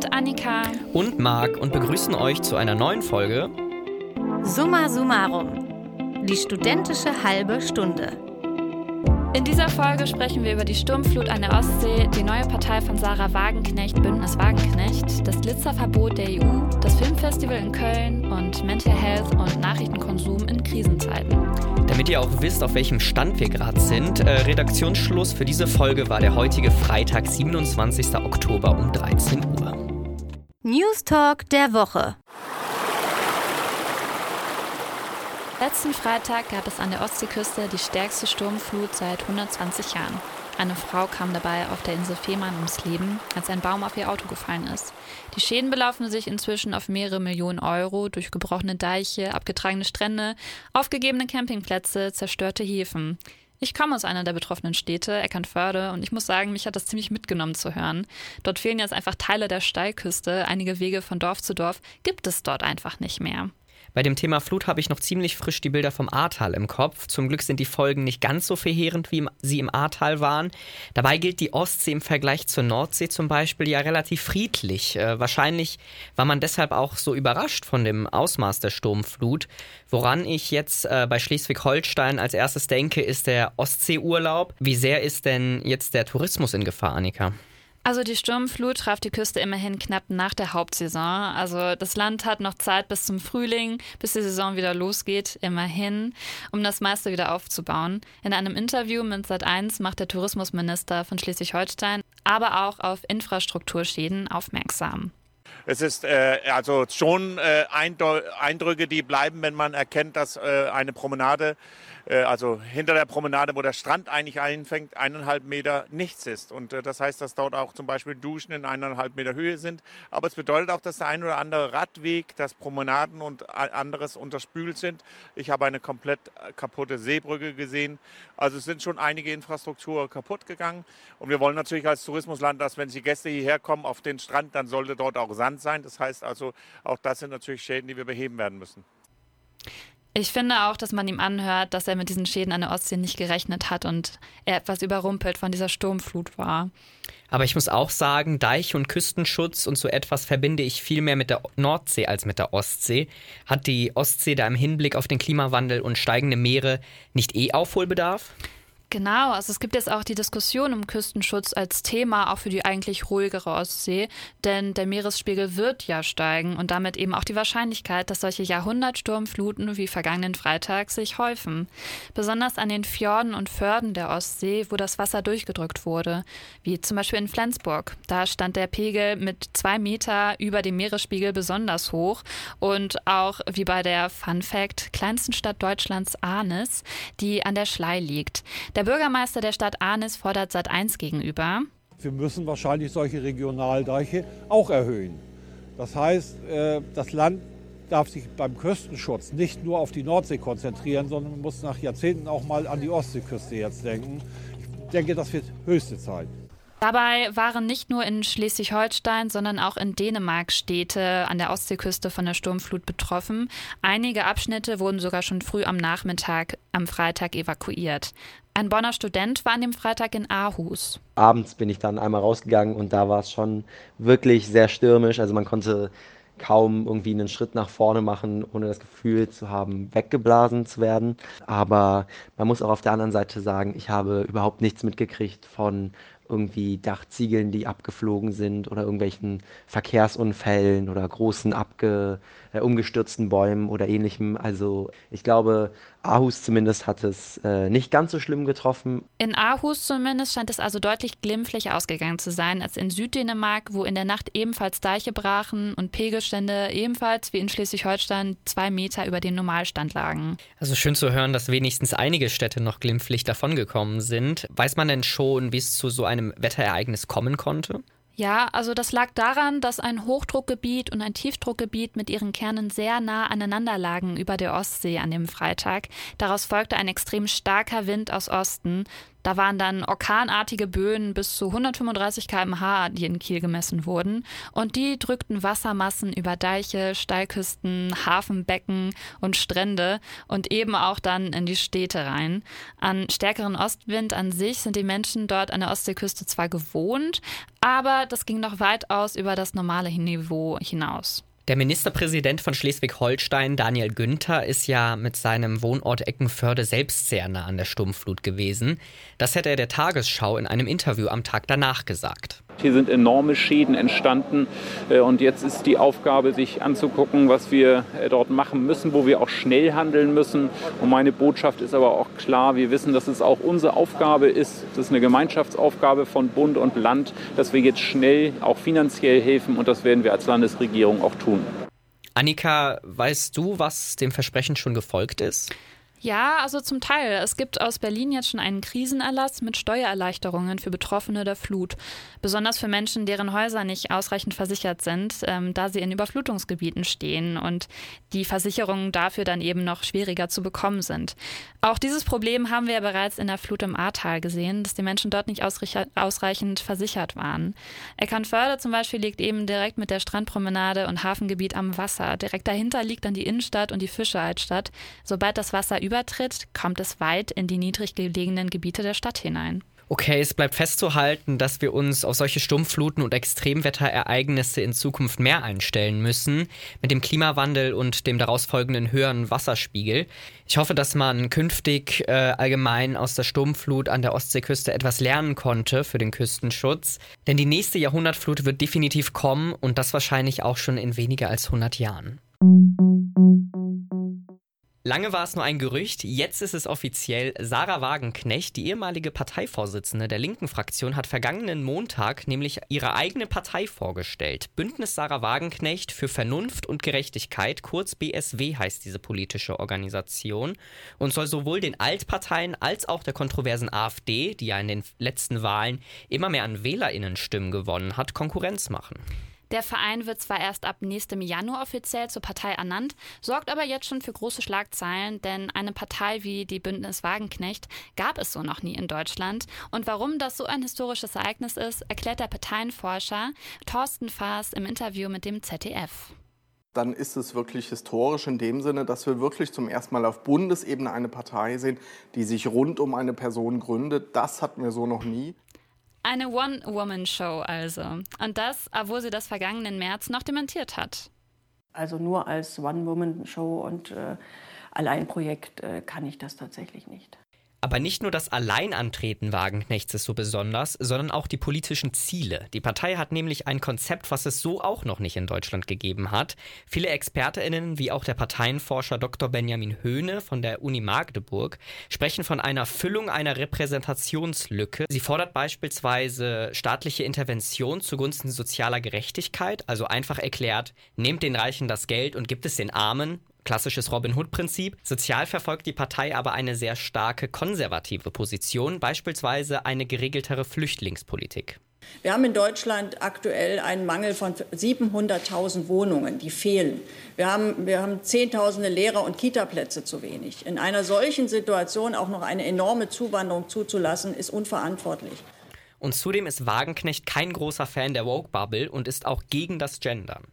sind Annika und Marc und begrüßen euch zu einer neuen Folge Summa Summarum. Die studentische halbe Stunde. In dieser Folge sprechen wir über die Sturmflut an der Ostsee, die neue Partei von Sarah Wagenknecht, Bündnis Wagenknecht, das Glitzerverbot der EU, das Filmfestival in Köln und Mental Health und Nachrichtenkonsum in Krisenzeiten. Damit ihr auch wisst, auf welchem Stand wir gerade sind, äh, Redaktionsschluss für diese Folge war der heutige Freitag, 27. Oktober um 13 Uhr. News Talk der Woche. Letzten Freitag gab es an der Ostseeküste die stärkste Sturmflut seit 120 Jahren. Eine Frau kam dabei auf der Insel Fehmarn ums Leben, als ein Baum auf ihr Auto gefallen ist. Die Schäden belaufen sich inzwischen auf mehrere Millionen Euro durch gebrochene Deiche, abgetragene Strände, aufgegebene Campingplätze, zerstörte Häfen. Ich komme aus einer der betroffenen Städte, Eckernförde, und ich muss sagen, mich hat das ziemlich mitgenommen zu hören. Dort fehlen jetzt einfach Teile der Steilküste, einige Wege von Dorf zu Dorf gibt es dort einfach nicht mehr. Bei dem Thema Flut habe ich noch ziemlich frisch die Bilder vom Ahrtal im Kopf. Zum Glück sind die Folgen nicht ganz so verheerend, wie sie im Ahrtal waren. Dabei gilt die Ostsee im Vergleich zur Nordsee zum Beispiel ja relativ friedlich. Äh, wahrscheinlich war man deshalb auch so überrascht von dem Ausmaß der Sturmflut. Woran ich jetzt äh, bei Schleswig-Holstein als erstes denke, ist der Ostseeurlaub. Wie sehr ist denn jetzt der Tourismus in Gefahr, Annika? Also die Sturmflut traf die Küste immerhin knapp nach der Hauptsaison. Also das Land hat noch Zeit bis zum Frühling, bis die Saison wieder losgeht, immerhin, um das meiste wieder aufzubauen. In einem Interview mit Sat1 macht der Tourismusminister von Schleswig-Holstein aber auch auf Infrastrukturschäden aufmerksam. Es ist äh, also schon äh, Eindrücke, die bleiben, wenn man erkennt, dass äh, eine Promenade also hinter der Promenade, wo der Strand eigentlich einfängt, eineinhalb Meter nichts ist. Und äh, das heißt, dass dort auch zum Beispiel Duschen in eineinhalb Meter Höhe sind. Aber es bedeutet auch, dass der ein oder andere Radweg, dass Promenaden und anderes unterspült sind. Ich habe eine komplett äh, kaputte Seebrücke gesehen. Also es sind schon einige Infrastruktur kaputt gegangen. Und wir wollen natürlich als Tourismusland, dass wenn die Gäste hierher kommen auf den Strand, dann sollte dort auch Sand sein. Das heißt also, auch das sind natürlich Schäden, die wir beheben werden müssen. Ich finde auch, dass man ihm anhört, dass er mit diesen Schäden an der Ostsee nicht gerechnet hat und er etwas überrumpelt von dieser Sturmflut war. Aber ich muss auch sagen, Deich- und Küstenschutz und so etwas verbinde ich viel mehr mit der Nordsee als mit der Ostsee. Hat die Ostsee da im Hinblick auf den Klimawandel und steigende Meere nicht eh Aufholbedarf? Genau, also es gibt jetzt auch die Diskussion um Küstenschutz als Thema auch für die eigentlich ruhigere Ostsee, denn der Meeresspiegel wird ja steigen und damit eben auch die Wahrscheinlichkeit, dass solche Jahrhundertsturmfluten wie vergangenen Freitag sich häufen. Besonders an den Fjorden und Förden der Ostsee, wo das Wasser durchgedrückt wurde, wie zum Beispiel in Flensburg. Da stand der Pegel mit zwei Meter über dem Meeresspiegel besonders hoch und auch wie bei der Fun Fact kleinsten Stadt Deutschlands Arnes, die an der Schlei liegt. Der der Bürgermeister der Stadt Arnis fordert Sat1 gegenüber. Wir müssen wahrscheinlich solche Regionaldeiche auch erhöhen. Das heißt, äh, das Land darf sich beim Küstenschutz nicht nur auf die Nordsee konzentrieren, sondern muss nach Jahrzehnten auch mal an die Ostseeküste jetzt denken. Ich denke, das wird höchste Zeit. Dabei waren nicht nur in Schleswig-Holstein, sondern auch in Dänemark Städte an der Ostseeküste von der Sturmflut betroffen. Einige Abschnitte wurden sogar schon früh am Nachmittag am Freitag evakuiert. Ein Bonner Student war an dem Freitag in Aarhus. Abends bin ich dann einmal rausgegangen und da war es schon wirklich sehr stürmisch. Also man konnte kaum irgendwie einen Schritt nach vorne machen, ohne das Gefühl zu haben, weggeblasen zu werden. Aber man muss auch auf der anderen Seite sagen, ich habe überhaupt nichts mitgekriegt von irgendwie Dachziegeln, die abgeflogen sind oder irgendwelchen Verkehrsunfällen oder großen abge, äh, umgestürzten Bäumen oder ähnlichem. Also ich glaube, Aarhus zumindest hat es äh, nicht ganz so schlimm getroffen. In Aarhus zumindest scheint es also deutlich glimpflich ausgegangen zu sein als in Süddänemark, wo in der Nacht ebenfalls Deiche brachen und Pegelstände ebenfalls wie in Schleswig-Holstein zwei Meter über dem Normalstand lagen. Also schön zu hören, dass wenigstens einige Städte noch glimpflich davongekommen sind. Weiß man denn schon, wie es zu so einem Wetterereignis kommen konnte? Ja, also das lag daran, dass ein Hochdruckgebiet und ein Tiefdruckgebiet mit ihren Kernen sehr nah aneinander lagen über der Ostsee an dem Freitag. Daraus folgte ein extrem starker Wind aus Osten. Da waren dann orkanartige Böen bis zu 135 km/h, die in Kiel gemessen wurden. Und die drückten Wassermassen über Deiche, Steilküsten, Hafenbecken und Strände und eben auch dann in die Städte rein. An stärkeren Ostwind an sich sind die Menschen dort an der Ostseeküste zwar gewohnt, aber das ging noch weitaus über das normale Niveau hinaus. Der Ministerpräsident von Schleswig-Holstein, Daniel Günther, ist ja mit seinem Wohnort Eckenförde selbst sehr nah an der Sturmflut gewesen. Das hätte er der Tagesschau in einem Interview am Tag danach gesagt. Hier sind enorme Schäden entstanden äh, und jetzt ist die Aufgabe, sich anzugucken, was wir äh, dort machen müssen, wo wir auch schnell handeln müssen. Und meine Botschaft ist aber auch klar, wir wissen, dass es auch unsere Aufgabe ist, das ist eine Gemeinschaftsaufgabe von Bund und Land, dass wir jetzt schnell auch finanziell helfen und das werden wir als Landesregierung auch tun. Annika, weißt du, was dem Versprechen schon gefolgt ist? Ja, also zum Teil. Es gibt aus Berlin jetzt schon einen Krisenerlass mit Steuererleichterungen für Betroffene der Flut. Besonders für Menschen, deren Häuser nicht ausreichend versichert sind, ähm, da sie in Überflutungsgebieten stehen und die Versicherungen dafür dann eben noch schwieriger zu bekommen sind. Auch dieses Problem haben wir ja bereits in der Flut im Ahrtal gesehen, dass die Menschen dort nicht ausreichend versichert waren. Eckernförde zum Beispiel liegt eben direkt mit der Strandpromenade und Hafengebiet am Wasser. Direkt dahinter liegt dann die Innenstadt und die Fischealtstadt. Sobald das Wasser übertritt, kommt es weit in die niedrig gelegenen Gebiete der Stadt hinein. Okay, es bleibt festzuhalten, dass wir uns auf solche Sturmfluten und Extremwetterereignisse in Zukunft mehr einstellen müssen, mit dem Klimawandel und dem daraus folgenden höheren Wasserspiegel. Ich hoffe, dass man künftig äh, allgemein aus der Sturmflut an der Ostseeküste etwas lernen konnte für den Küstenschutz. Denn die nächste Jahrhundertflut wird definitiv kommen und das wahrscheinlich auch schon in weniger als 100 Jahren. Lange war es nur ein Gerücht, jetzt ist es offiziell. Sarah Wagenknecht, die ehemalige Parteivorsitzende der linken Fraktion, hat vergangenen Montag nämlich ihre eigene Partei vorgestellt. Bündnis Sarah Wagenknecht für Vernunft und Gerechtigkeit, kurz BSW heißt diese politische Organisation, und soll sowohl den Altparteien als auch der kontroversen AfD, die ja in den letzten Wahlen immer mehr an Wählerinnenstimmen gewonnen hat, Konkurrenz machen. Der Verein wird zwar erst ab nächstem Januar offiziell zur Partei ernannt, sorgt aber jetzt schon für große Schlagzeilen, denn eine Partei wie die Bündnis Wagenknecht gab es so noch nie in Deutschland. Und warum das so ein historisches Ereignis ist, erklärt der Parteienforscher Thorsten Faas im Interview mit dem ZDF dann ist es wirklich historisch in dem Sinne, dass wir wirklich zum ersten Mal auf Bundesebene eine Partei sehen, die sich rund um eine Person gründet. Das hatten wir so noch nie. Eine One-Woman-Show also. Und das, obwohl sie das vergangenen März noch dementiert hat. Also nur als One-Woman-Show und äh, Alleinprojekt äh, kann ich das tatsächlich nicht. Aber nicht nur das Alleinantreten Wagenknechts ist so besonders, sondern auch die politischen Ziele. Die Partei hat nämlich ein Konzept, was es so auch noch nicht in Deutschland gegeben hat. Viele ExpertInnen, wie auch der Parteienforscher Dr. Benjamin Höhne von der Uni Magdeburg, sprechen von einer Füllung einer Repräsentationslücke. Sie fordert beispielsweise staatliche Intervention zugunsten sozialer Gerechtigkeit, also einfach erklärt, nehmt den Reichen das Geld und gibt es den Armen, Klassisches Robin Hood-Prinzip. Sozial verfolgt die Partei aber eine sehr starke konservative Position, beispielsweise eine geregeltere Flüchtlingspolitik. Wir haben in Deutschland aktuell einen Mangel von 700.000 Wohnungen, die fehlen. Wir haben, wir haben Zehntausende Lehrer- und Kitaplätze zu wenig. In einer solchen Situation auch noch eine enorme Zuwanderung zuzulassen, ist unverantwortlich. Und zudem ist Wagenknecht kein großer Fan der Woke-Bubble und ist auch gegen das Gendern.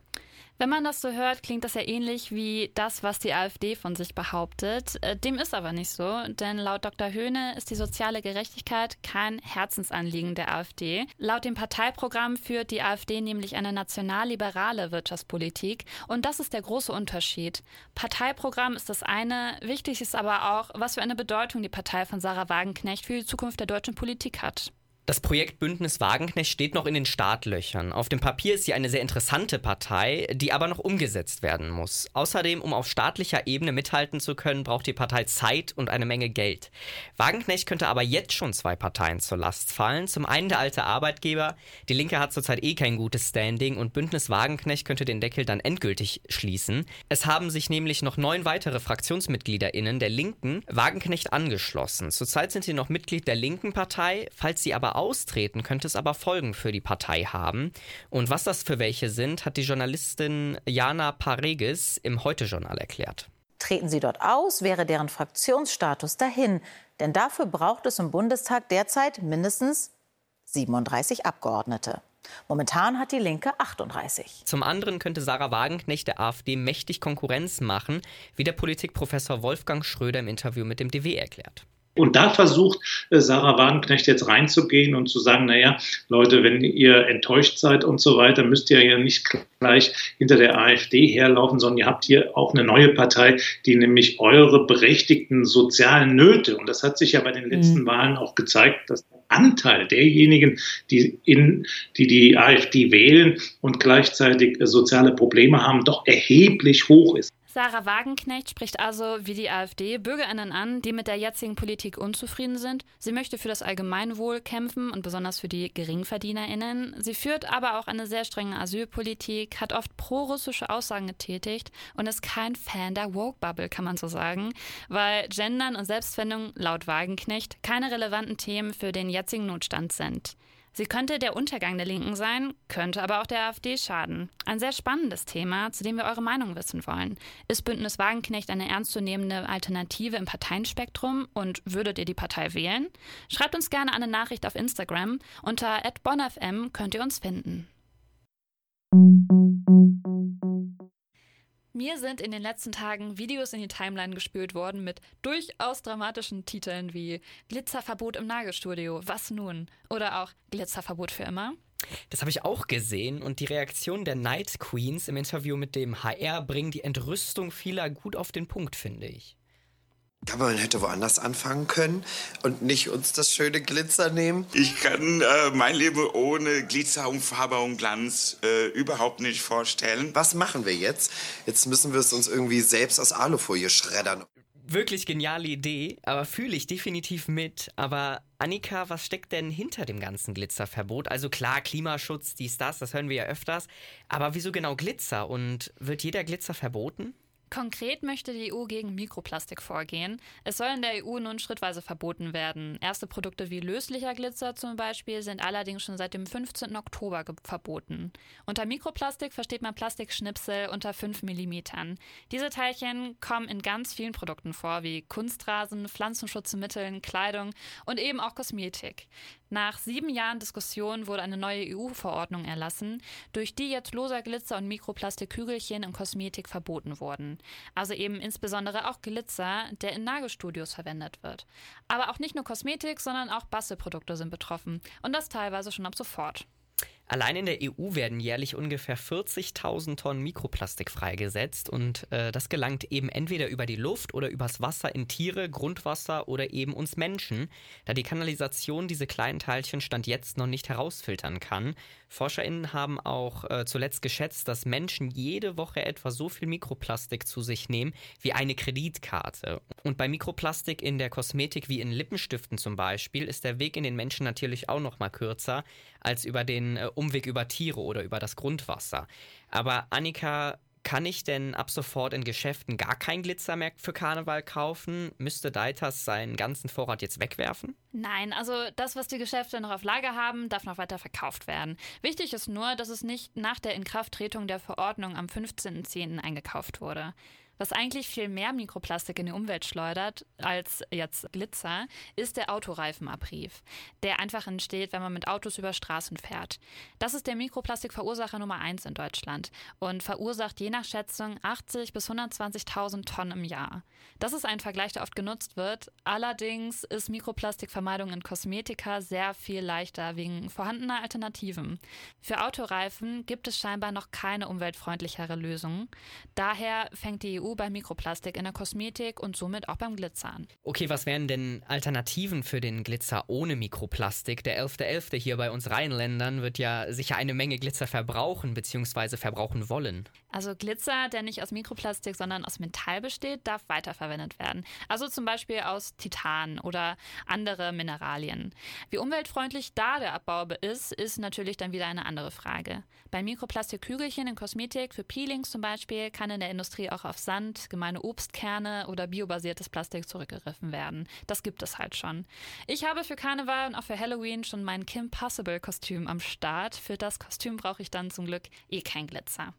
Wenn man das so hört, klingt das ja ähnlich wie das, was die AfD von sich behauptet. Äh, dem ist aber nicht so, denn laut Dr. Höhne ist die soziale Gerechtigkeit kein Herzensanliegen der AfD. Laut dem Parteiprogramm führt die AfD nämlich eine nationalliberale Wirtschaftspolitik und das ist der große Unterschied. Parteiprogramm ist das eine, wichtig ist aber auch, was für eine Bedeutung die Partei von Sarah Wagenknecht für die Zukunft der deutschen Politik hat. Das Projekt Bündnis Wagenknecht steht noch in den Startlöchern. Auf dem Papier ist sie eine sehr interessante Partei, die aber noch umgesetzt werden muss. Außerdem, um auf staatlicher Ebene mithalten zu können, braucht die Partei Zeit und eine Menge Geld. Wagenknecht könnte aber jetzt schon zwei Parteien zur Last fallen. Zum einen der alte Arbeitgeber. Die Linke hat zurzeit eh kein gutes Standing und Bündnis Wagenknecht könnte den Deckel dann endgültig schließen. Es haben sich nämlich noch neun weitere FraktionsmitgliederInnen der Linken Wagenknecht angeschlossen. Zurzeit sind sie noch Mitglied der Linken Partei. Falls sie aber austreten, könnte es aber Folgen für die Partei haben. Und was das für welche sind, hat die Journalistin Jana Pareges im Heute-Journal erklärt. Treten sie dort aus, wäre deren Fraktionsstatus dahin. Denn dafür braucht es im Bundestag derzeit mindestens 37 Abgeordnete. Momentan hat die Linke 38. Zum anderen könnte Sarah Wagenknecht der AfD mächtig Konkurrenz machen, wie der Politikprofessor Wolfgang Schröder im Interview mit dem DW erklärt. Und da versucht äh, Sarah Wagenknecht jetzt reinzugehen und zu sagen, naja, Leute, wenn ihr enttäuscht seid und so weiter, müsst ihr ja nicht gleich hinter der AfD herlaufen, sondern ihr habt hier auch eine neue Partei, die nämlich eure berechtigten sozialen Nöte, und das hat sich ja bei den letzten mhm. Wahlen auch gezeigt, dass Anteil derjenigen, die, in, die die AfD wählen und gleichzeitig äh, soziale Probleme haben, doch erheblich hoch ist. Sarah Wagenknecht spricht also wie die AfD Bürgerinnen an, die mit der jetzigen Politik unzufrieden sind. Sie möchte für das Allgemeinwohl kämpfen und besonders für die Geringverdienerinnen. Sie führt aber auch eine sehr strenge Asylpolitik, hat oft pro-russische Aussagen getätigt und ist kein Fan der Woke-Bubble, kann man so sagen, weil Gendern und Selbstfindung laut Wagenknecht keine relevanten Themen für den jetzigen Notstand sind. Sie könnte der Untergang der Linken sein, könnte aber auch der AfD schaden. Ein sehr spannendes Thema, zu dem wir eure Meinung wissen wollen. Ist Bündnis Wagenknecht eine ernstzunehmende Alternative im Parteienspektrum und würdet ihr die Partei wählen? Schreibt uns gerne eine Nachricht auf Instagram. Unter @bonfm könnt ihr uns finden. Mir sind in den letzten Tagen Videos in die Timeline gespült worden mit durchaus dramatischen Titeln wie Glitzerverbot im Nagelstudio, was nun? Oder auch Glitzerverbot für immer. Das habe ich auch gesehen und die Reaktion der Night Queens im Interview mit dem HR bringen die Entrüstung vieler gut auf den Punkt, finde ich. Aber man hätte woanders anfangen können und nicht uns das schöne Glitzer nehmen. Ich kann äh, mein Leben ohne Glitzer und Farbe und Glanz äh, überhaupt nicht vorstellen. Was machen wir jetzt? Jetzt müssen wir es uns irgendwie selbst aus Alufolie schreddern. Wirklich geniale Idee, aber fühle ich definitiv mit. Aber Annika, was steckt denn hinter dem ganzen Glitzerverbot? Also klar, Klimaschutz, dies, das, das hören wir ja öfters. Aber wieso genau Glitzer? Und wird jeder Glitzer verboten? Konkret möchte die EU gegen Mikroplastik vorgehen. Es soll in der EU nun schrittweise verboten werden. Erste Produkte wie löslicher Glitzer zum Beispiel sind allerdings schon seit dem 15. Oktober verboten. Unter Mikroplastik versteht man Plastikschnipsel unter 5 mm. Diese Teilchen kommen in ganz vielen Produkten vor, wie Kunstrasen, Pflanzenschutzmitteln, Kleidung und eben auch Kosmetik. Nach sieben Jahren Diskussion wurde eine neue EU-Verordnung erlassen, durch die jetzt loser Glitzer und Mikroplastikkügelchen in Kosmetik verboten wurden. Also eben insbesondere auch Glitzer, der in Nagelstudios verwendet wird. Aber auch nicht nur Kosmetik, sondern auch Bastelprodukte sind betroffen. Und das teilweise schon ab sofort. Allein in der EU werden jährlich ungefähr 40.000 Tonnen Mikroplastik freigesetzt und äh, das gelangt eben entweder über die Luft oder übers Wasser in Tiere, Grundwasser oder eben uns Menschen, da die Kanalisation diese kleinen Teilchen stand jetzt noch nicht herausfiltern kann. ForscherInnen haben auch äh, zuletzt geschätzt, dass Menschen jede Woche etwa so viel Mikroplastik zu sich nehmen wie eine Kreditkarte. Und bei Mikroplastik in der Kosmetik wie in Lippenstiften zum Beispiel ist der Weg in den Menschen natürlich auch noch mal kürzer als über den äh, Umweg über Tiere oder über das Grundwasser. Aber Annika, kann ich denn ab sofort in Geschäften gar kein Glitzer mehr für Karneval kaufen? Müsste Deitas seinen ganzen Vorrat jetzt wegwerfen? Nein, also das, was die Geschäfte noch auf Lager haben, darf noch weiter verkauft werden. Wichtig ist nur, dass es nicht nach der Inkrafttretung der Verordnung am 15.10. eingekauft wurde. Was eigentlich viel mehr Mikroplastik in die Umwelt schleudert als jetzt Glitzer, ist der Autoreifenabrieb, der einfach entsteht, wenn man mit Autos über Straßen fährt. Das ist der Mikroplastikverursacher Nummer eins in Deutschland und verursacht je nach Schätzung 80 bis 120.000 Tonnen im Jahr. Das ist ein Vergleich, der oft genutzt wird. Allerdings ist Mikroplastikvermeidung in Kosmetika sehr viel leichter wegen vorhandener Alternativen. Für Autoreifen gibt es scheinbar noch keine umweltfreundlichere Lösung. Daher fängt die EU EU bei Mikroplastik in der Kosmetik und somit auch beim Glitzer an. Okay, was wären denn Alternativen für den Glitzer ohne Mikroplastik? Der 11.11. .11. hier bei uns Rheinländern wird ja sicher eine Menge Glitzer verbrauchen bzw. verbrauchen wollen. Also Glitzer, der nicht aus Mikroplastik, sondern aus Metall besteht, darf weiterverwendet werden. Also zum Beispiel aus Titan oder andere Mineralien. Wie umweltfreundlich da der Abbau ist, ist natürlich dann wieder eine andere Frage. Bei Mikroplastikkügelchen in Kosmetik für Peelings zum Beispiel kann in der Industrie auch auf Sand Sand, gemeine Obstkerne oder biobasiertes Plastik zurückgegriffen werden. Das gibt es halt schon. Ich habe für Karneval und auch für Halloween schon mein Kim Possible Kostüm am Start. Für das Kostüm brauche ich dann zum Glück eh kein Glitzer.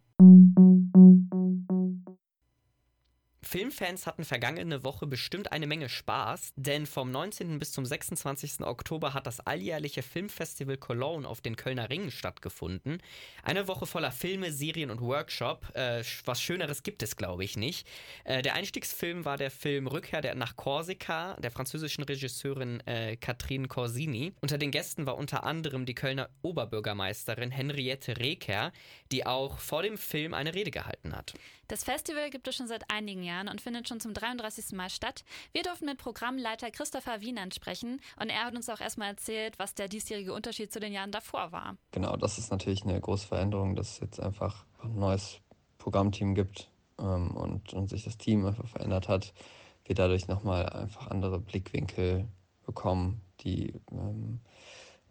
Filmfans hatten vergangene Woche bestimmt eine Menge Spaß, denn vom 19. bis zum 26. Oktober hat das alljährliche Filmfestival Cologne auf den Kölner Ringen stattgefunden. Eine Woche voller Filme, Serien und Workshop. Äh, was Schöneres gibt es, glaube ich, nicht. Äh, der Einstiegsfilm war der Film Rückkehr der, nach Korsika der französischen Regisseurin äh, Catherine Corsini. Unter den Gästen war unter anderem die Kölner Oberbürgermeisterin Henriette Reker, die auch vor dem Film eine Rede gehalten hat. Das Festival gibt es schon seit einigen Jahren und findet schon zum 33. Mal statt. Wir durften mit Programmleiter Christopher Wienand sprechen und er hat uns auch erstmal erzählt, was der diesjährige Unterschied zu den Jahren davor war. Genau, das ist natürlich eine große Veränderung, dass es jetzt einfach ein neues Programmteam gibt ähm, und, und sich das Team einfach verändert hat. Wir dadurch nochmal einfach andere Blickwinkel bekommen, die ähm,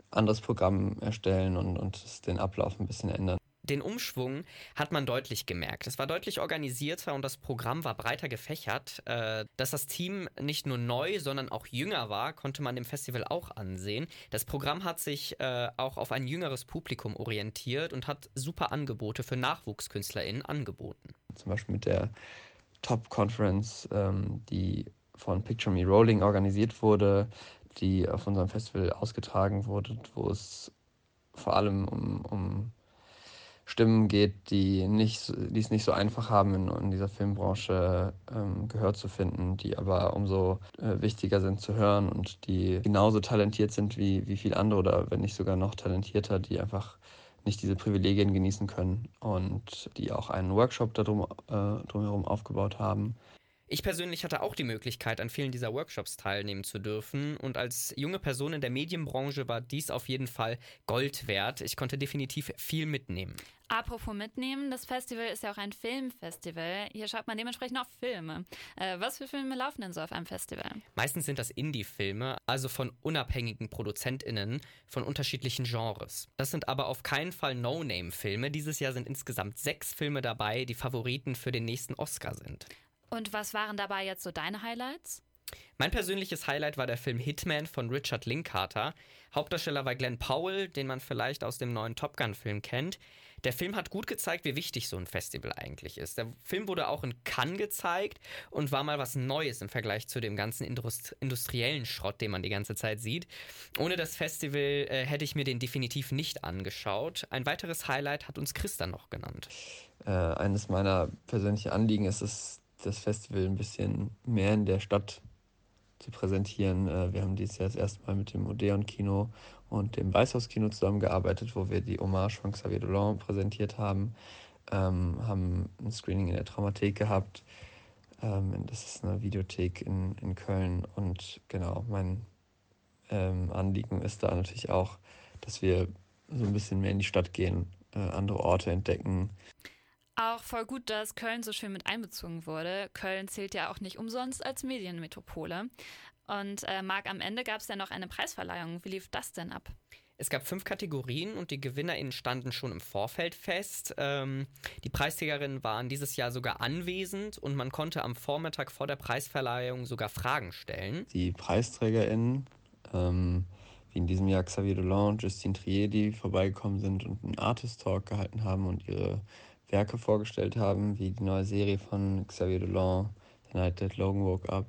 anderes Programm erstellen und, und den Ablauf ein bisschen ändern den Umschwung hat man deutlich gemerkt. Es war deutlich organisierter und das Programm war breiter gefächert. Äh, dass das Team nicht nur neu, sondern auch jünger war, konnte man im Festival auch ansehen. Das Programm hat sich äh, auch auf ein jüngeres Publikum orientiert und hat super Angebote für NachwuchskünstlerInnen angeboten. Zum Beispiel mit der Top Conference, ähm, die von Picture Me Rolling organisiert wurde, die auf unserem Festival ausgetragen wurde, wo es vor allem um, um Stimmen geht, die, nicht, die es nicht so einfach haben, in, in dieser Filmbranche ähm, Gehör zu finden, die aber umso äh, wichtiger sind zu hören und die genauso talentiert sind wie, wie viele andere oder wenn nicht sogar noch talentierter, die einfach nicht diese Privilegien genießen können und die auch einen Workshop darum, äh, drumherum aufgebaut haben. Ich persönlich hatte auch die Möglichkeit, an vielen dieser Workshops teilnehmen zu dürfen und als junge Person in der Medienbranche war dies auf jeden Fall Gold wert. Ich konnte definitiv viel mitnehmen. Apropos mitnehmen, das Festival ist ja auch ein Filmfestival. Hier schaut man dementsprechend auch Filme. Äh, was für Filme laufen denn so auf einem Festival? Meistens sind das Indie-Filme, also von unabhängigen ProduzentInnen von unterschiedlichen Genres. Das sind aber auf keinen Fall No-Name-Filme. Dieses Jahr sind insgesamt sechs Filme dabei, die Favoriten für den nächsten Oscar sind. Und was waren dabei jetzt so deine Highlights? Mein persönliches Highlight war der Film Hitman von Richard Linklater. Hauptdarsteller war Glenn Powell, den man vielleicht aus dem neuen Top Gun-Film kennt. Der Film hat gut gezeigt, wie wichtig so ein Festival eigentlich ist. Der Film wurde auch in Cannes gezeigt und war mal was Neues im Vergleich zu dem ganzen Indust industriellen Schrott, den man die ganze Zeit sieht. Ohne das Festival äh, hätte ich mir den definitiv nicht angeschaut. Ein weiteres Highlight hat uns Christa noch genannt. Äh, eines meiner persönlichen Anliegen ist es, das Festival ein bisschen mehr in der Stadt zu präsentieren. Äh, wir haben dieses Jahr das erste Mal mit dem Odeon-Kino und dem Weißhaus-Kino zusammengearbeitet, wo wir die Hommage von Xavier Dolan präsentiert haben, ähm, haben ein Screening in der Traumathek gehabt. Ähm, das ist eine Videothek in, in Köln und genau, mein ähm, Anliegen ist da natürlich auch, dass wir so ein bisschen mehr in die Stadt gehen, äh, andere Orte entdecken. Auch voll gut, dass Köln so schön mit einbezogen wurde. Köln zählt ja auch nicht umsonst als Medienmetropole. Und äh, Marc, am Ende gab es ja noch eine Preisverleihung. Wie lief das denn ab? Es gab fünf Kategorien und die GewinnerInnen standen schon im Vorfeld fest. Ähm, die Preisträgerinnen waren dieses Jahr sogar anwesend und man konnte am Vormittag vor der Preisverleihung sogar Fragen stellen. Die PreisträgerInnen, ähm, wie in diesem Jahr Xavier Dolan und Justine Trier, die vorbeigekommen sind und einen Artist Talk gehalten haben und ihre Werke vorgestellt haben, wie die neue Serie von Xavier Dolan, The Night That Logan Woke Up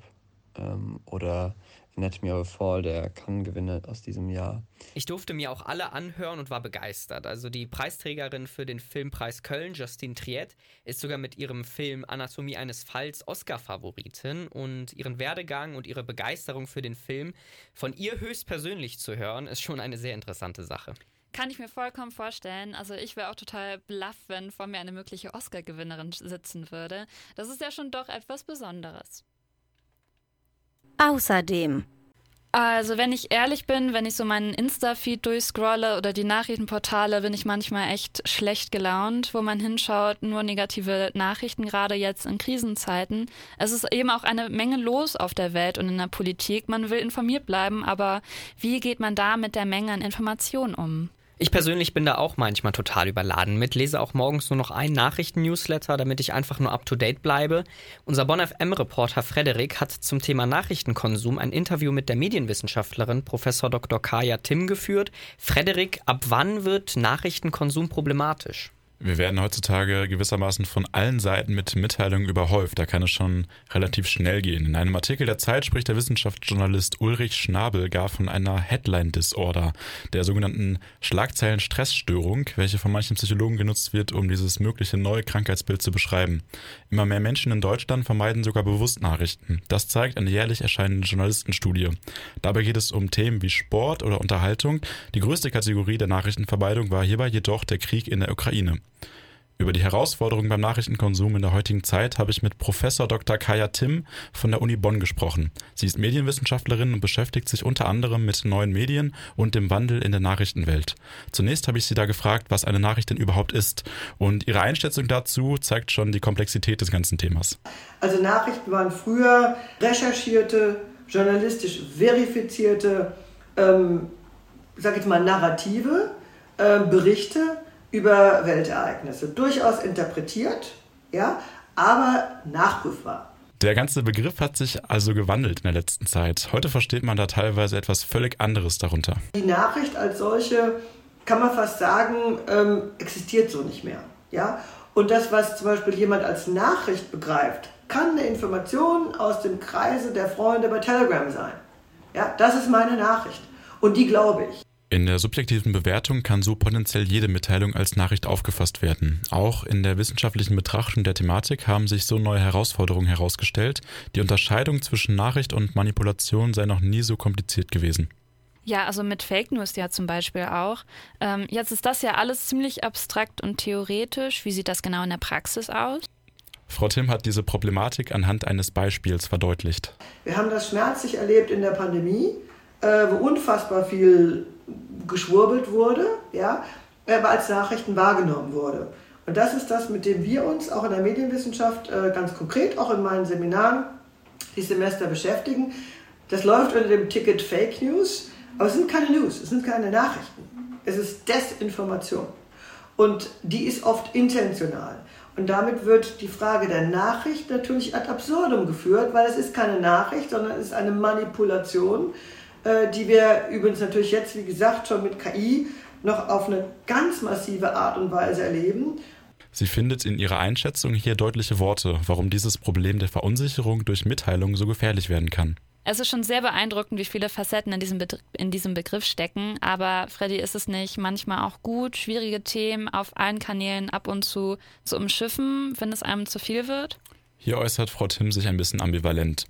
ähm, oder Anatomy of a Fall, der Cannes-Gewinner aus diesem Jahr. Ich durfte mir auch alle anhören und war begeistert. Also die Preisträgerin für den Filmpreis Köln, Justine Triet, ist sogar mit ihrem Film Anatomie eines Falls Oscar-Favoritin und ihren Werdegang und ihre Begeisterung für den Film von ihr höchstpersönlich zu hören, ist schon eine sehr interessante Sache. Kann ich mir vollkommen vorstellen. Also ich wäre auch total blaff, wenn vor mir eine mögliche Oscar-Gewinnerin sitzen würde. Das ist ja schon doch etwas Besonderes. Außerdem. Also, wenn ich ehrlich bin, wenn ich so meinen Insta-Feed durchscrolle oder die Nachrichtenportale, bin ich manchmal echt schlecht gelaunt, wo man hinschaut, nur negative Nachrichten, gerade jetzt in Krisenzeiten. Es ist eben auch eine Menge los auf der Welt und in der Politik. Man will informiert bleiben, aber wie geht man da mit der Menge an Informationen um? Ich persönlich bin da auch manchmal total überladen mit, lese auch morgens nur noch einen Nachrichten-Newsletter, damit ich einfach nur up-to-date bleibe. Unser Bonn FM-Reporter Frederik hat zum Thema Nachrichtenkonsum ein Interview mit der Medienwissenschaftlerin Professor Dr. Kaya Tim geführt. Frederik, ab wann wird Nachrichtenkonsum problematisch? Wir werden heutzutage gewissermaßen von allen Seiten mit Mitteilungen überhäuft. Da kann es schon relativ schnell gehen. In einem Artikel der Zeit spricht der Wissenschaftsjournalist Ulrich Schnabel gar von einer Headline Disorder, der sogenannten Schlagzeilen-Stressstörung, welche von manchen Psychologen genutzt wird, um dieses mögliche neue Krankheitsbild zu beschreiben. Immer mehr Menschen in Deutschland vermeiden sogar bewusst Nachrichten. Das zeigt eine jährlich erscheinende Journalistenstudie. Dabei geht es um Themen wie Sport oder Unterhaltung. Die größte Kategorie der Nachrichtenvermeidung war hierbei jedoch der Krieg in der Ukraine. Über die Herausforderungen beim Nachrichtenkonsum in der heutigen Zeit habe ich mit Professor Dr. Kaya Tim von der Uni Bonn gesprochen. Sie ist Medienwissenschaftlerin und beschäftigt sich unter anderem mit neuen Medien und dem Wandel in der Nachrichtenwelt. Zunächst habe ich sie da gefragt, was eine Nachricht denn überhaupt ist. Und ihre Einschätzung dazu zeigt schon die Komplexität des ganzen Themas. Also Nachrichten waren früher recherchierte, journalistisch verifizierte, ähm, sag ich mal, Narrative, äh, Berichte über Weltereignisse. Durchaus interpretiert, ja, aber nachprüfbar. Der ganze Begriff hat sich also gewandelt in der letzten Zeit. Heute versteht man da teilweise etwas völlig anderes darunter. Die Nachricht als solche, kann man fast sagen, ähm, existiert so nicht mehr. Ja? Und das, was zum Beispiel jemand als Nachricht begreift, kann eine Information aus dem Kreise der Freunde bei Telegram sein. Ja? Das ist meine Nachricht. Und die glaube ich. In der subjektiven Bewertung kann so potenziell jede Mitteilung als Nachricht aufgefasst werden. Auch in der wissenschaftlichen Betrachtung der Thematik haben sich so neue Herausforderungen herausgestellt. Die Unterscheidung zwischen Nachricht und Manipulation sei noch nie so kompliziert gewesen. Ja, also mit Fake News ja zum Beispiel auch. Ähm, jetzt ist das ja alles ziemlich abstrakt und theoretisch. Wie sieht das genau in der Praxis aus? Frau Tim hat diese Problematik anhand eines Beispiels verdeutlicht. Wir haben das schmerzlich erlebt in der Pandemie, äh, wo unfassbar viel geschwurbelt wurde, ja, aber als Nachrichten wahrgenommen wurde. Und das ist das, mit dem wir uns auch in der Medienwissenschaft äh, ganz konkret, auch in meinen Seminaren, die Semester beschäftigen. Das läuft unter dem Ticket Fake News, aber es sind keine News, es sind keine Nachrichten. Es ist Desinformation. Und die ist oft intentional. Und damit wird die Frage der Nachricht natürlich ad absurdum geführt, weil es ist keine Nachricht, sondern es ist eine Manipulation äh, die wir übrigens natürlich jetzt, wie gesagt, schon mit KI noch auf eine ganz massive Art und Weise erleben. Sie findet in ihrer Einschätzung hier deutliche Worte, warum dieses Problem der Verunsicherung durch Mitteilung so gefährlich werden kann. Es ist schon sehr beeindruckend, wie viele Facetten in diesem, in diesem Begriff stecken. Aber Freddy, ist es nicht manchmal auch gut, schwierige Themen auf allen Kanälen ab und zu zu umschiffen, wenn es einem zu viel wird? Hier äußert Frau Tim sich ein bisschen ambivalent.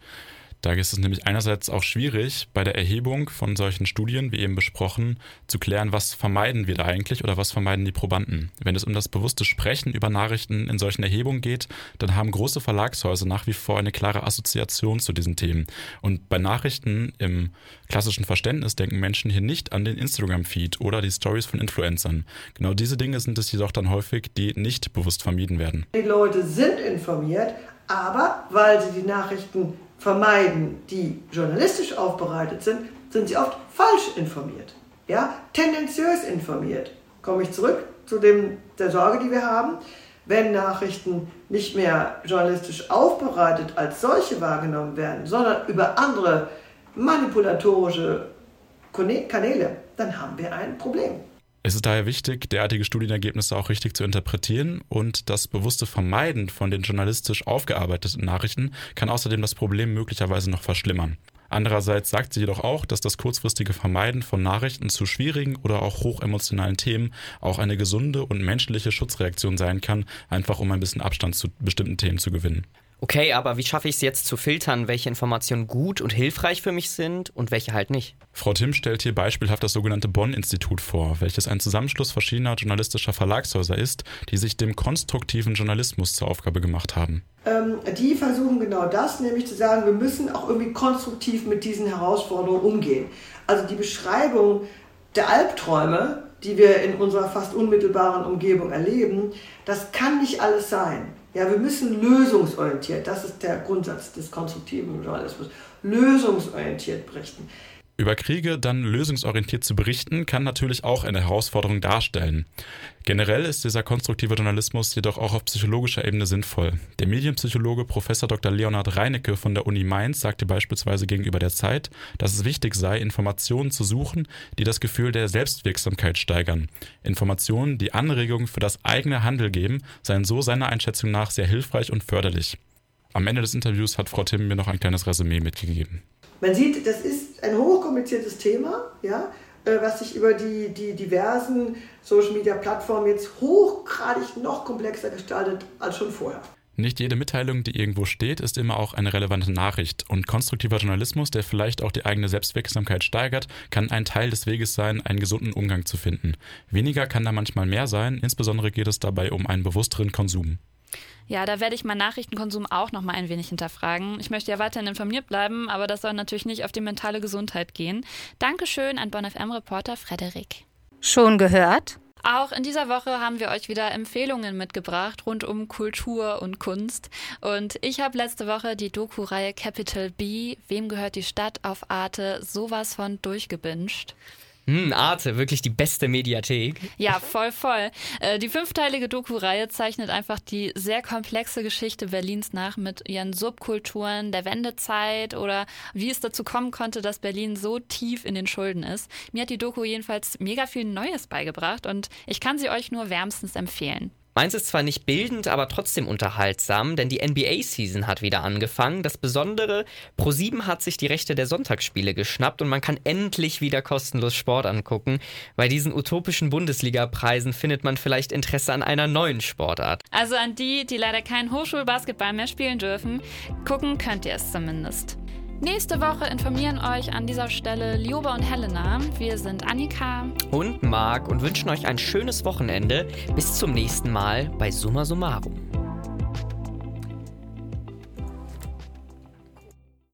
Da ist es nämlich einerseits auch schwierig, bei der Erhebung von solchen Studien, wie eben besprochen, zu klären, was vermeiden wir da eigentlich oder was vermeiden die Probanden. Wenn es um das bewusste Sprechen über Nachrichten in solchen Erhebungen geht, dann haben große Verlagshäuser nach wie vor eine klare Assoziation zu diesen Themen. Und bei Nachrichten im klassischen Verständnis denken Menschen hier nicht an den Instagram-Feed oder die Stories von Influencern. Genau diese Dinge sind es jedoch dann häufig, die nicht bewusst vermieden werden. Die Leute sind informiert, aber weil sie die Nachrichten vermeiden, die journalistisch aufbereitet sind, sind sie oft falsch informiert. Ja, tendenziös informiert. Komme ich zurück zu dem, der Sorge, die wir haben. Wenn Nachrichten nicht mehr journalistisch aufbereitet als solche wahrgenommen werden, sondern über andere manipulatorische Kanäle, dann haben wir ein Problem. Es ist daher wichtig, derartige Studienergebnisse auch richtig zu interpretieren und das bewusste Vermeiden von den journalistisch aufgearbeiteten Nachrichten kann außerdem das Problem möglicherweise noch verschlimmern. Andererseits sagt sie jedoch auch, dass das kurzfristige Vermeiden von Nachrichten zu schwierigen oder auch hochemotionalen Themen auch eine gesunde und menschliche Schutzreaktion sein kann, einfach um ein bisschen Abstand zu bestimmten Themen zu gewinnen. Okay, aber wie schaffe ich es jetzt zu filtern, welche Informationen gut und hilfreich für mich sind und welche halt nicht? Frau Tim stellt hier beispielhaft das sogenannte Bonn-Institut vor, welches ein Zusammenschluss verschiedener journalistischer Verlagshäuser ist, die sich dem konstruktiven Journalismus zur Aufgabe gemacht haben. Ähm, die versuchen genau das, nämlich zu sagen, wir müssen auch irgendwie konstruktiv mit diesen Herausforderungen umgehen. Also die Beschreibung der Albträume, die wir in unserer fast unmittelbaren Umgebung erleben, das kann nicht alles sein. Ja, wir müssen lösungsorientiert, das ist der Grundsatz des konstruktiven Journalismus, lösungsorientiert berichten. Über Kriege dann lösungsorientiert zu berichten, kann natürlich auch eine Herausforderung darstellen. Generell ist dieser konstruktive Journalismus jedoch auch auf psychologischer Ebene sinnvoll. Der Medienpsychologe Prof. Dr. Leonhard Reinecke von der Uni Mainz sagte beispielsweise gegenüber der Zeit, dass es wichtig sei, Informationen zu suchen, die das Gefühl der Selbstwirksamkeit steigern. Informationen, die Anregungen für das eigene Handel geben, seien so seiner Einschätzung nach sehr hilfreich und förderlich. Am Ende des Interviews hat Frau Timm mir noch ein kleines Resümee mitgegeben. Man sieht, das ist ein hochkompliziertes Thema, ja, äh, was sich über die, die diversen Social-Media-Plattformen jetzt hochgradig noch komplexer gestaltet als schon vorher. Nicht jede Mitteilung, die irgendwo steht, ist immer auch eine relevante Nachricht. Und konstruktiver Journalismus, der vielleicht auch die eigene Selbstwirksamkeit steigert, kann ein Teil des Weges sein, einen gesunden Umgang zu finden. Weniger kann da manchmal mehr sein, insbesondere geht es dabei um einen bewussteren Konsum. Ja, da werde ich meinen Nachrichtenkonsum auch noch mal ein wenig hinterfragen. Ich möchte ja weiterhin informiert bleiben, aber das soll natürlich nicht auf die mentale Gesundheit gehen. Dankeschön an Bonn FM-Reporter Frederik. Schon gehört? Auch in dieser Woche haben wir euch wieder Empfehlungen mitgebracht rund um Kultur und Kunst. Und ich habe letzte Woche die Doku-Reihe Capital B, Wem gehört die Stadt auf Arte, sowas von durchgebinged. Hm, Arte, wirklich die beste Mediathek. Ja, voll, voll. Äh, die fünfteilige Doku-Reihe zeichnet einfach die sehr komplexe Geschichte Berlins nach mit ihren Subkulturen, der Wendezeit oder wie es dazu kommen konnte, dass Berlin so tief in den Schulden ist. Mir hat die Doku jedenfalls mega viel Neues beigebracht und ich kann sie euch nur wärmstens empfehlen. Meins ist zwar nicht bildend, aber trotzdem unterhaltsam, denn die NBA-Season hat wieder angefangen. Das Besondere, Pro7 hat sich die Rechte der Sonntagsspiele geschnappt und man kann endlich wieder kostenlos Sport angucken. Bei diesen utopischen Bundesliga-Preisen findet man vielleicht Interesse an einer neuen Sportart. Also an die, die leider keinen Hochschulbasketball mehr spielen dürfen, gucken könnt ihr es zumindest. Nächste Woche informieren euch an dieser Stelle Lioba und Helena. Wir sind Annika und Marc und wünschen euch ein schönes Wochenende. Bis zum nächsten Mal bei Summa Summarum.